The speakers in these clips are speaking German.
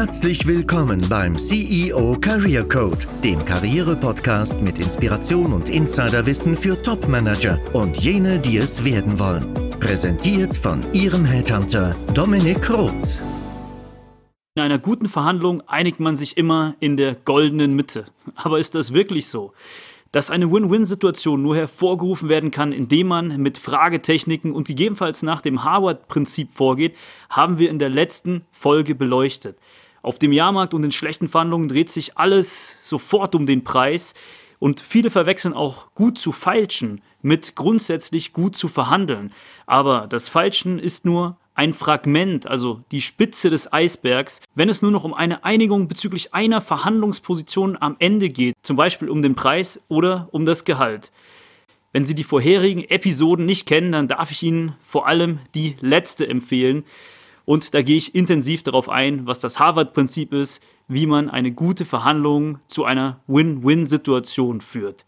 Herzlich willkommen beim CEO Career Code, dem Karriere-Podcast mit Inspiration und Insiderwissen für Top-Manager und jene, die es werden wollen. Präsentiert von Ihrem Headhunter Dominik Roth. In einer guten Verhandlung einigt man sich immer in der goldenen Mitte. Aber ist das wirklich so? dass eine Win-Win-Situation nur hervorgerufen werden kann, indem man mit Fragetechniken und gegebenenfalls nach dem Harvard-Prinzip vorgeht, haben wir in der letzten Folge beleuchtet. Auf dem Jahrmarkt und in schlechten Verhandlungen dreht sich alles sofort um den Preis und viele verwechseln auch gut zu feilschen mit grundsätzlich gut zu verhandeln. Aber das Falschen ist nur ein Fragment, also die Spitze des Eisbergs, wenn es nur noch um eine Einigung bezüglich einer Verhandlungsposition am Ende geht, zum Beispiel um den Preis oder um das Gehalt. Wenn Sie die vorherigen Episoden nicht kennen, dann darf ich Ihnen vor allem die letzte empfehlen. Und da gehe ich intensiv darauf ein, was das Harvard-Prinzip ist, wie man eine gute Verhandlung zu einer Win-Win-Situation führt.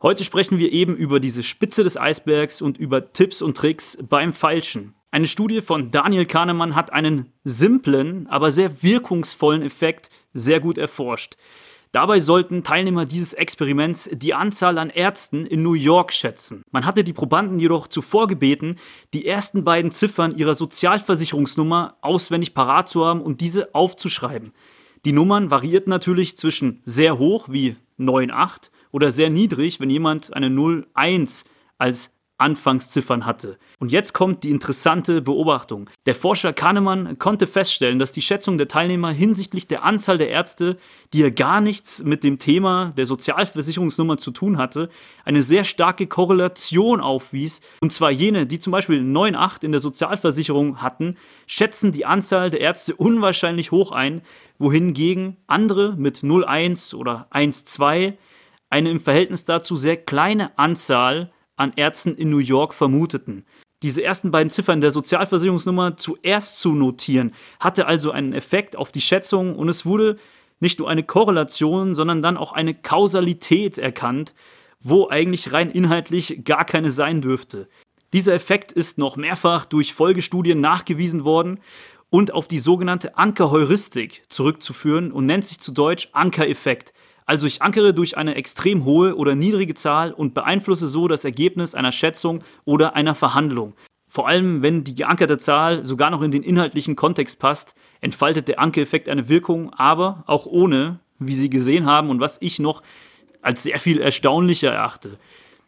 Heute sprechen wir eben über diese Spitze des Eisbergs und über Tipps und Tricks beim Falschen. Eine Studie von Daniel Kahnemann hat einen simplen, aber sehr wirkungsvollen Effekt sehr gut erforscht. Dabei sollten Teilnehmer dieses Experiments die Anzahl an Ärzten in New York schätzen. Man hatte die Probanden jedoch zuvor gebeten, die ersten beiden Ziffern ihrer Sozialversicherungsnummer auswendig parat zu haben und diese aufzuschreiben. Die Nummern variierten natürlich zwischen sehr hoch wie 98 oder sehr niedrig, wenn jemand eine 01 als Anfangsziffern hatte. Und jetzt kommt die interessante Beobachtung. Der Forscher Kahnemann konnte feststellen, dass die Schätzung der Teilnehmer hinsichtlich der Anzahl der Ärzte, die ja gar nichts mit dem Thema der Sozialversicherungsnummer zu tun hatte, eine sehr starke Korrelation aufwies. Und zwar jene, die zum Beispiel 9,8 in der Sozialversicherung hatten, schätzen die Anzahl der Ärzte unwahrscheinlich hoch ein, wohingegen andere mit 0,1 oder 1,2 eine im Verhältnis dazu sehr kleine Anzahl an Ärzten in New York vermuteten. Diese ersten beiden Ziffern der Sozialversicherungsnummer zuerst zu notieren, hatte also einen Effekt auf die Schätzung und es wurde nicht nur eine Korrelation, sondern dann auch eine Kausalität erkannt, wo eigentlich rein inhaltlich gar keine sein dürfte. Dieser Effekt ist noch mehrfach durch Folgestudien nachgewiesen worden und auf die sogenannte Ankerheuristik zurückzuführen und nennt sich zu Deutsch Ankereffekt. Also ich ankere durch eine extrem hohe oder niedrige Zahl und beeinflusse so das Ergebnis einer Schätzung oder einer Verhandlung. Vor allem, wenn die geankerte Zahl sogar noch in den inhaltlichen Kontext passt, entfaltet der Ankereffekt eine Wirkung, aber auch ohne, wie Sie gesehen haben und was ich noch als sehr viel erstaunlicher erachte.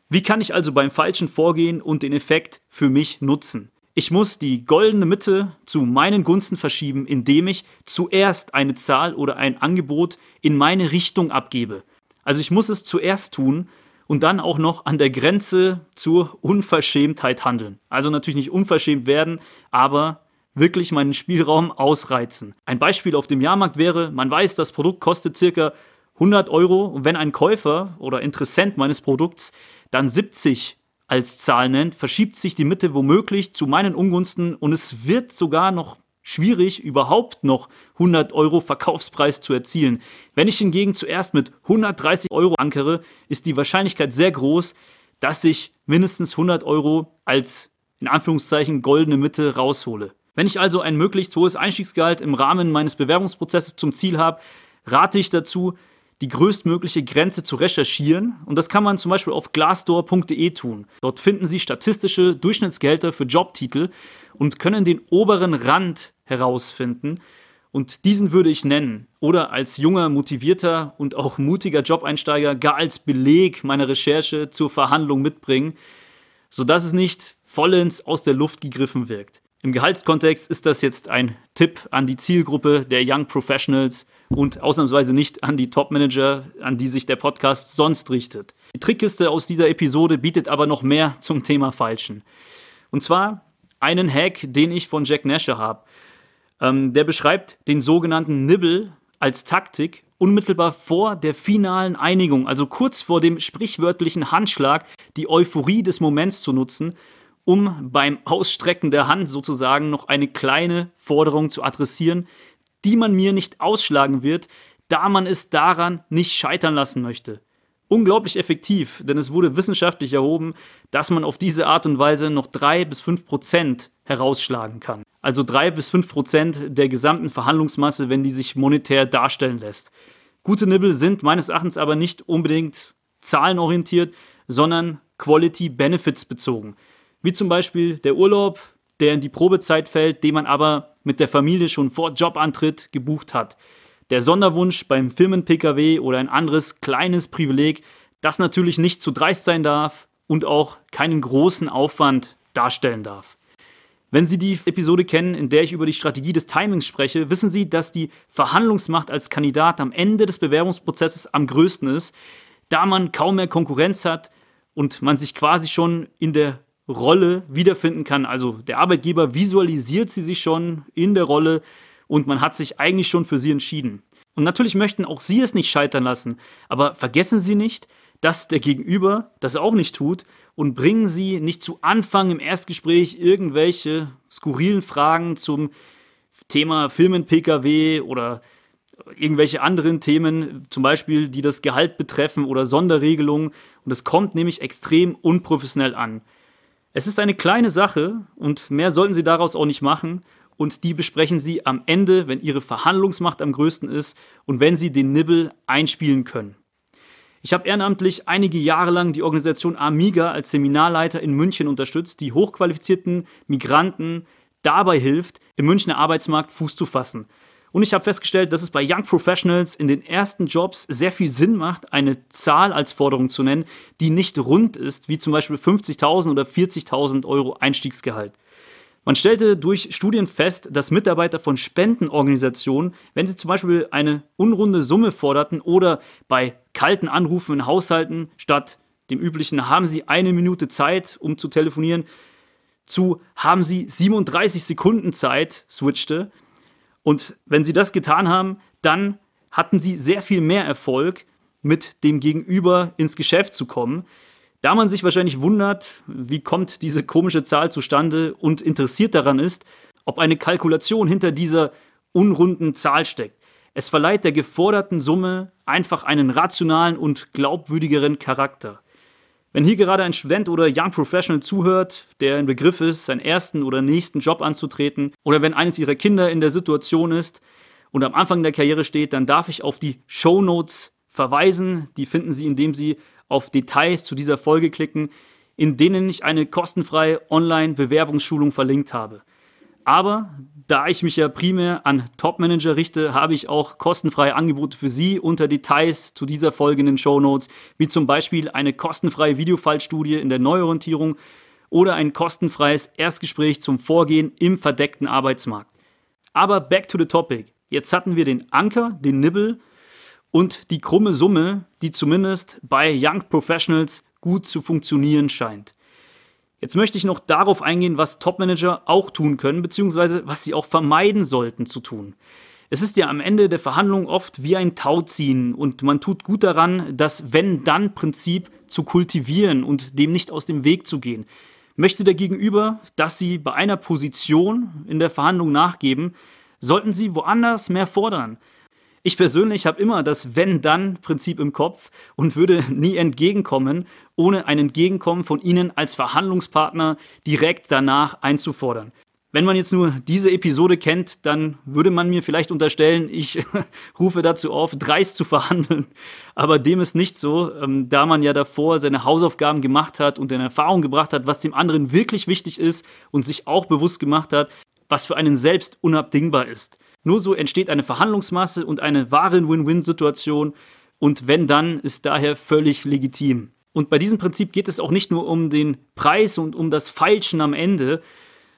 Wie kann ich also beim Falschen vorgehen und den Effekt für mich nutzen? Ich muss die goldene Mitte zu meinen Gunsten verschieben, indem ich zuerst eine Zahl oder ein Angebot in meine Richtung abgebe. Also ich muss es zuerst tun und dann auch noch an der Grenze zur Unverschämtheit handeln. Also natürlich nicht unverschämt werden, aber wirklich meinen Spielraum ausreizen. Ein Beispiel auf dem Jahrmarkt wäre, man weiß, das Produkt kostet circa 100 Euro und wenn ein Käufer oder Interessent meines Produkts dann 70 als Zahl nennt, verschiebt sich die Mitte womöglich zu meinen Ungunsten und es wird sogar noch schwierig, überhaupt noch 100 Euro Verkaufspreis zu erzielen. Wenn ich hingegen zuerst mit 130 Euro ankere, ist die Wahrscheinlichkeit sehr groß, dass ich mindestens 100 Euro als in Anführungszeichen goldene Mitte raushole. Wenn ich also ein möglichst hohes Einstiegsgehalt im Rahmen meines Bewerbungsprozesses zum Ziel habe, rate ich dazu, die größtmögliche Grenze zu recherchieren. Und das kann man zum Beispiel auf glassdoor.de tun. Dort finden Sie statistische Durchschnittsgehälter für Jobtitel und können den oberen Rand herausfinden. Und diesen würde ich nennen. Oder als junger, motivierter und auch mutiger Jobeinsteiger gar als Beleg meiner Recherche zur Verhandlung mitbringen, sodass es nicht vollends aus der Luft gegriffen wirkt. Im Gehaltskontext ist das jetzt ein Tipp an die Zielgruppe der Young Professionals und ausnahmsweise nicht an die Top-Manager, an die sich der Podcast sonst richtet. Die Trickkiste aus dieser Episode bietet aber noch mehr zum Thema Falschen. Und zwar einen Hack, den ich von Jack Nasher habe. Ähm, der beschreibt den sogenannten Nibble als Taktik unmittelbar vor der finalen Einigung, also kurz vor dem sprichwörtlichen Handschlag, die Euphorie des Moments zu nutzen, um beim Ausstrecken der Hand sozusagen noch eine kleine Forderung zu adressieren, die man mir nicht ausschlagen wird, da man es daran nicht scheitern lassen möchte. unglaublich effektiv, denn es wurde wissenschaftlich erhoben, dass man auf diese Art und Weise noch drei bis fünf Prozent herausschlagen kann. Also drei bis fünf Prozent der gesamten Verhandlungsmasse, wenn die sich monetär darstellen lässt. Gute Nibbel sind meines Erachtens aber nicht unbedingt zahlenorientiert, sondern Quality Benefits bezogen. Wie zum Beispiel der Urlaub, der in die Probezeit fällt, den man aber mit der Familie schon vor Jobantritt gebucht hat. Der Sonderwunsch beim Firmen-Pkw oder ein anderes kleines Privileg, das natürlich nicht zu dreist sein darf und auch keinen großen Aufwand darstellen darf. Wenn Sie die Episode kennen, in der ich über die Strategie des Timings spreche, wissen Sie, dass die Verhandlungsmacht als Kandidat am Ende des Bewerbungsprozesses am größten ist, da man kaum mehr Konkurrenz hat und man sich quasi schon in der Rolle wiederfinden kann. Also der Arbeitgeber visualisiert sie sich schon in der Rolle und man hat sich eigentlich schon für sie entschieden. Und natürlich möchten auch Sie es nicht scheitern lassen, aber vergessen Sie nicht, dass der Gegenüber das auch nicht tut und bringen Sie nicht zu Anfang im Erstgespräch irgendwelche skurrilen Fragen zum Thema Firmen-Pkw oder irgendwelche anderen Themen, zum Beispiel die das Gehalt betreffen oder Sonderregelungen. Und es kommt nämlich extrem unprofessionell an. Es ist eine kleine Sache und mehr sollten Sie daraus auch nicht machen. Und die besprechen Sie am Ende, wenn Ihre Verhandlungsmacht am größten ist und wenn Sie den Nibbel einspielen können. Ich habe ehrenamtlich einige Jahre lang die Organisation Amiga als Seminarleiter in München unterstützt, die hochqualifizierten Migranten dabei hilft, im Münchner Arbeitsmarkt Fuß zu fassen. Und ich habe festgestellt, dass es bei Young Professionals in den ersten Jobs sehr viel Sinn macht, eine Zahl als Forderung zu nennen, die nicht rund ist, wie zum Beispiel 50.000 oder 40.000 Euro Einstiegsgehalt. Man stellte durch Studien fest, dass Mitarbeiter von Spendenorganisationen, wenn sie zum Beispiel eine unrunde Summe forderten oder bei kalten Anrufen in Haushalten statt dem üblichen haben sie eine Minute Zeit, um zu telefonieren, zu haben sie 37 Sekunden Zeit switchte. Und wenn sie das getan haben, dann hatten sie sehr viel mehr Erfolg, mit dem Gegenüber ins Geschäft zu kommen. Da man sich wahrscheinlich wundert, wie kommt diese komische Zahl zustande und interessiert daran ist, ob eine Kalkulation hinter dieser unrunden Zahl steckt. Es verleiht der geforderten Summe einfach einen rationalen und glaubwürdigeren Charakter. Wenn hier gerade ein Student oder Young Professional zuhört, der im Begriff ist, seinen ersten oder nächsten Job anzutreten, oder wenn eines ihrer Kinder in der Situation ist und am Anfang der Karriere steht, dann darf ich auf die Show Notes verweisen. Die finden Sie, indem Sie auf Details zu dieser Folge klicken, in denen ich eine kostenfreie Online-Bewerbungsschulung verlinkt habe. Aber da ich mich ja primär an Top-Manager richte, habe ich auch kostenfreie Angebote für Sie unter Details zu dieser Folge in den Show Notes, wie zum Beispiel eine kostenfreie Videofallstudie in der Neuorientierung oder ein kostenfreies Erstgespräch zum Vorgehen im verdeckten Arbeitsmarkt. Aber back to the topic. Jetzt hatten wir den Anker, den Nibbel und die krumme Summe, die zumindest bei Young Professionals gut zu funktionieren scheint. Jetzt möchte ich noch darauf eingehen, was Topmanager auch tun können, beziehungsweise was sie auch vermeiden sollten zu tun. Es ist ja am Ende der Verhandlung oft wie ein Tauziehen und man tut gut daran, das Wenn-Dann-Prinzip zu kultivieren und dem nicht aus dem Weg zu gehen. Möchte der Gegenüber, dass Sie bei einer Position in der Verhandlung nachgeben, sollten Sie woanders mehr fordern. Ich persönlich habe immer das Wenn-Dann-Prinzip im Kopf und würde nie entgegenkommen, ohne ein Entgegenkommen von Ihnen als Verhandlungspartner direkt danach einzufordern. Wenn man jetzt nur diese Episode kennt, dann würde man mir vielleicht unterstellen, ich rufe dazu auf, dreist zu verhandeln. Aber dem ist nicht so, ähm, da man ja davor seine Hausaufgaben gemacht hat und in Erfahrung gebracht hat, was dem anderen wirklich wichtig ist und sich auch bewusst gemacht hat, was für einen selbst unabdingbar ist. Nur so entsteht eine Verhandlungsmasse und eine wahre Win-Win-Situation und wenn dann, ist daher völlig legitim. Und bei diesem Prinzip geht es auch nicht nur um den Preis und um das Feilschen am Ende,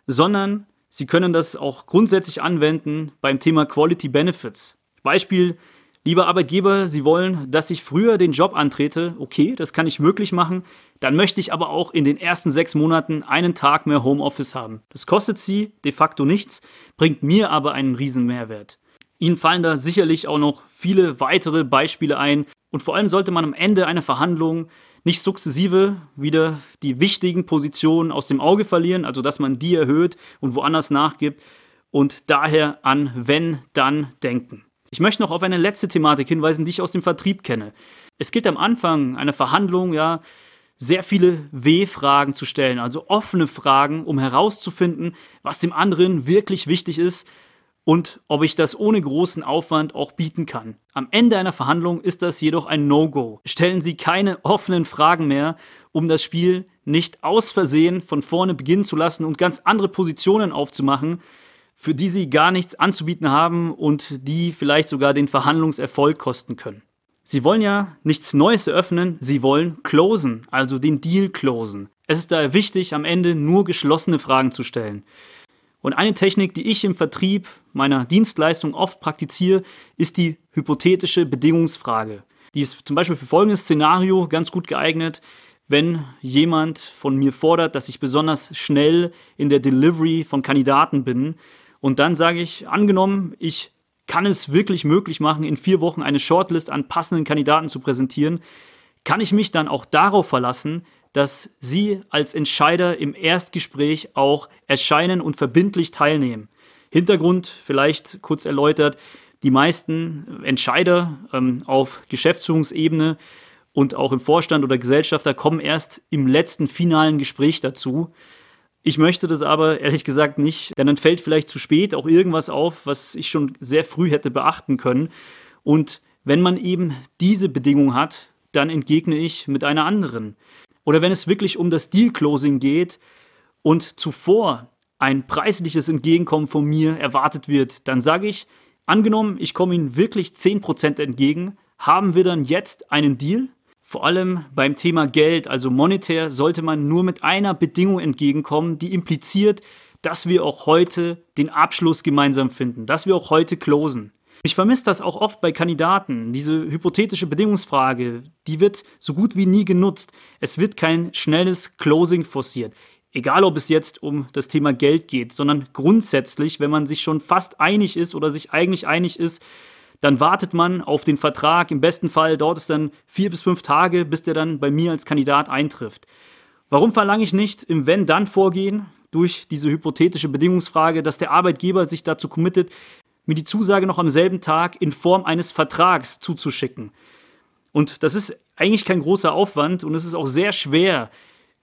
sondern Sie können das auch grundsätzlich anwenden beim Thema Quality Benefits. Beispiel, Lieber Arbeitgeber, Sie wollen, dass ich früher den Job antrete. Okay, das kann ich möglich machen. Dann möchte ich aber auch in den ersten sechs Monaten einen Tag mehr Homeoffice haben. Das kostet Sie de facto nichts, bringt mir aber einen riesen Mehrwert. Ihnen fallen da sicherlich auch noch viele weitere Beispiele ein. Und vor allem sollte man am Ende einer Verhandlung nicht sukzessive wieder die wichtigen Positionen aus dem Auge verlieren, also dass man die erhöht und woanders nachgibt und daher an wenn dann denken. Ich möchte noch auf eine letzte Thematik hinweisen, die ich aus dem Vertrieb kenne. Es gilt am Anfang einer Verhandlung ja sehr viele W-Fragen zu stellen, also offene Fragen, um herauszufinden, was dem anderen wirklich wichtig ist und ob ich das ohne großen Aufwand auch bieten kann. Am Ende einer Verhandlung ist das jedoch ein No-Go. Stellen Sie keine offenen Fragen mehr, um das Spiel nicht aus Versehen von vorne beginnen zu lassen und ganz andere Positionen aufzumachen, für die Sie gar nichts anzubieten haben und die vielleicht sogar den Verhandlungserfolg kosten können. Sie wollen ja nichts Neues eröffnen, Sie wollen closen, also den Deal closen. Es ist daher wichtig, am Ende nur geschlossene Fragen zu stellen. Und eine Technik, die ich im Vertrieb meiner Dienstleistung oft praktiziere, ist die hypothetische Bedingungsfrage. Die ist zum Beispiel für folgendes Szenario ganz gut geeignet, wenn jemand von mir fordert, dass ich besonders schnell in der Delivery von Kandidaten bin. Und dann sage ich, angenommen, ich kann es wirklich möglich machen, in vier Wochen eine Shortlist an passenden Kandidaten zu präsentieren? Kann ich mich dann auch darauf verlassen, dass Sie als Entscheider im Erstgespräch auch erscheinen und verbindlich teilnehmen? Hintergrund vielleicht kurz erläutert, die meisten Entscheider ähm, auf Geschäftsführungsebene und auch im Vorstand oder Gesellschafter kommen erst im letzten finalen Gespräch dazu. Ich möchte das aber ehrlich gesagt nicht, denn dann fällt vielleicht zu spät auch irgendwas auf, was ich schon sehr früh hätte beachten können. Und wenn man eben diese Bedingung hat, dann entgegne ich mit einer anderen. Oder wenn es wirklich um das Deal-Closing geht und zuvor ein preisliches Entgegenkommen von mir erwartet wird, dann sage ich, angenommen, ich komme Ihnen wirklich 10% entgegen, haben wir dann jetzt einen Deal? Vor allem beim Thema Geld, also monetär, sollte man nur mit einer Bedingung entgegenkommen, die impliziert, dass wir auch heute den Abschluss gemeinsam finden, dass wir auch heute closen. Ich vermisse das auch oft bei Kandidaten. Diese hypothetische Bedingungsfrage, die wird so gut wie nie genutzt. Es wird kein schnelles Closing forciert. Egal, ob es jetzt um das Thema Geld geht, sondern grundsätzlich, wenn man sich schon fast einig ist oder sich eigentlich einig ist, dann wartet man auf den Vertrag. Im besten Fall dauert es dann vier bis fünf Tage, bis der dann bei mir als Kandidat eintrifft. Warum verlange ich nicht im Wenn-Dann-Vorgehen durch diese hypothetische Bedingungsfrage, dass der Arbeitgeber sich dazu committet, mir die Zusage noch am selben Tag in Form eines Vertrags zuzuschicken? Und das ist eigentlich kein großer Aufwand und es ist auch sehr schwer,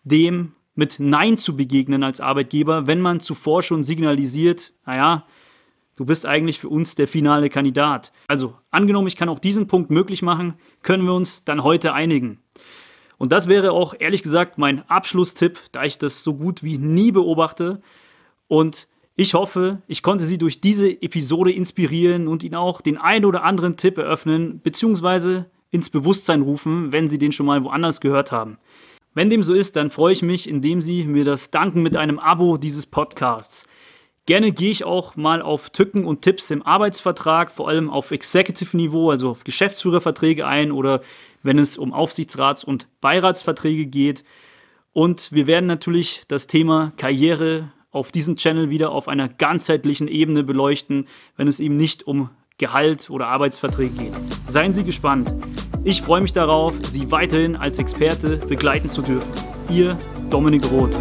dem mit Nein zu begegnen als Arbeitgeber, wenn man zuvor schon signalisiert, naja, du bist eigentlich für uns der finale Kandidat. Also angenommen, ich kann auch diesen Punkt möglich machen, können wir uns dann heute einigen. Und das wäre auch ehrlich gesagt mein Abschlusstipp, da ich das so gut wie nie beobachte. Und ich hoffe, ich konnte Sie durch diese Episode inspirieren und Ihnen auch den einen oder anderen Tipp eröffnen, beziehungsweise ins Bewusstsein rufen, wenn Sie den schon mal woanders gehört haben. Wenn dem so ist, dann freue ich mich, indem Sie mir das danken mit einem Abo dieses Podcasts. Gerne gehe ich auch mal auf Tücken und Tipps im Arbeitsvertrag, vor allem auf Executive-Niveau, also auf Geschäftsführerverträge ein oder wenn es um Aufsichtsrats- und Beiratsverträge geht. Und wir werden natürlich das Thema Karriere auf diesem Channel wieder auf einer ganzheitlichen Ebene beleuchten, wenn es eben nicht um Gehalt oder Arbeitsverträge geht. Seien Sie gespannt. Ich freue mich darauf, Sie weiterhin als Experte begleiten zu dürfen. Ihr Dominik Roth.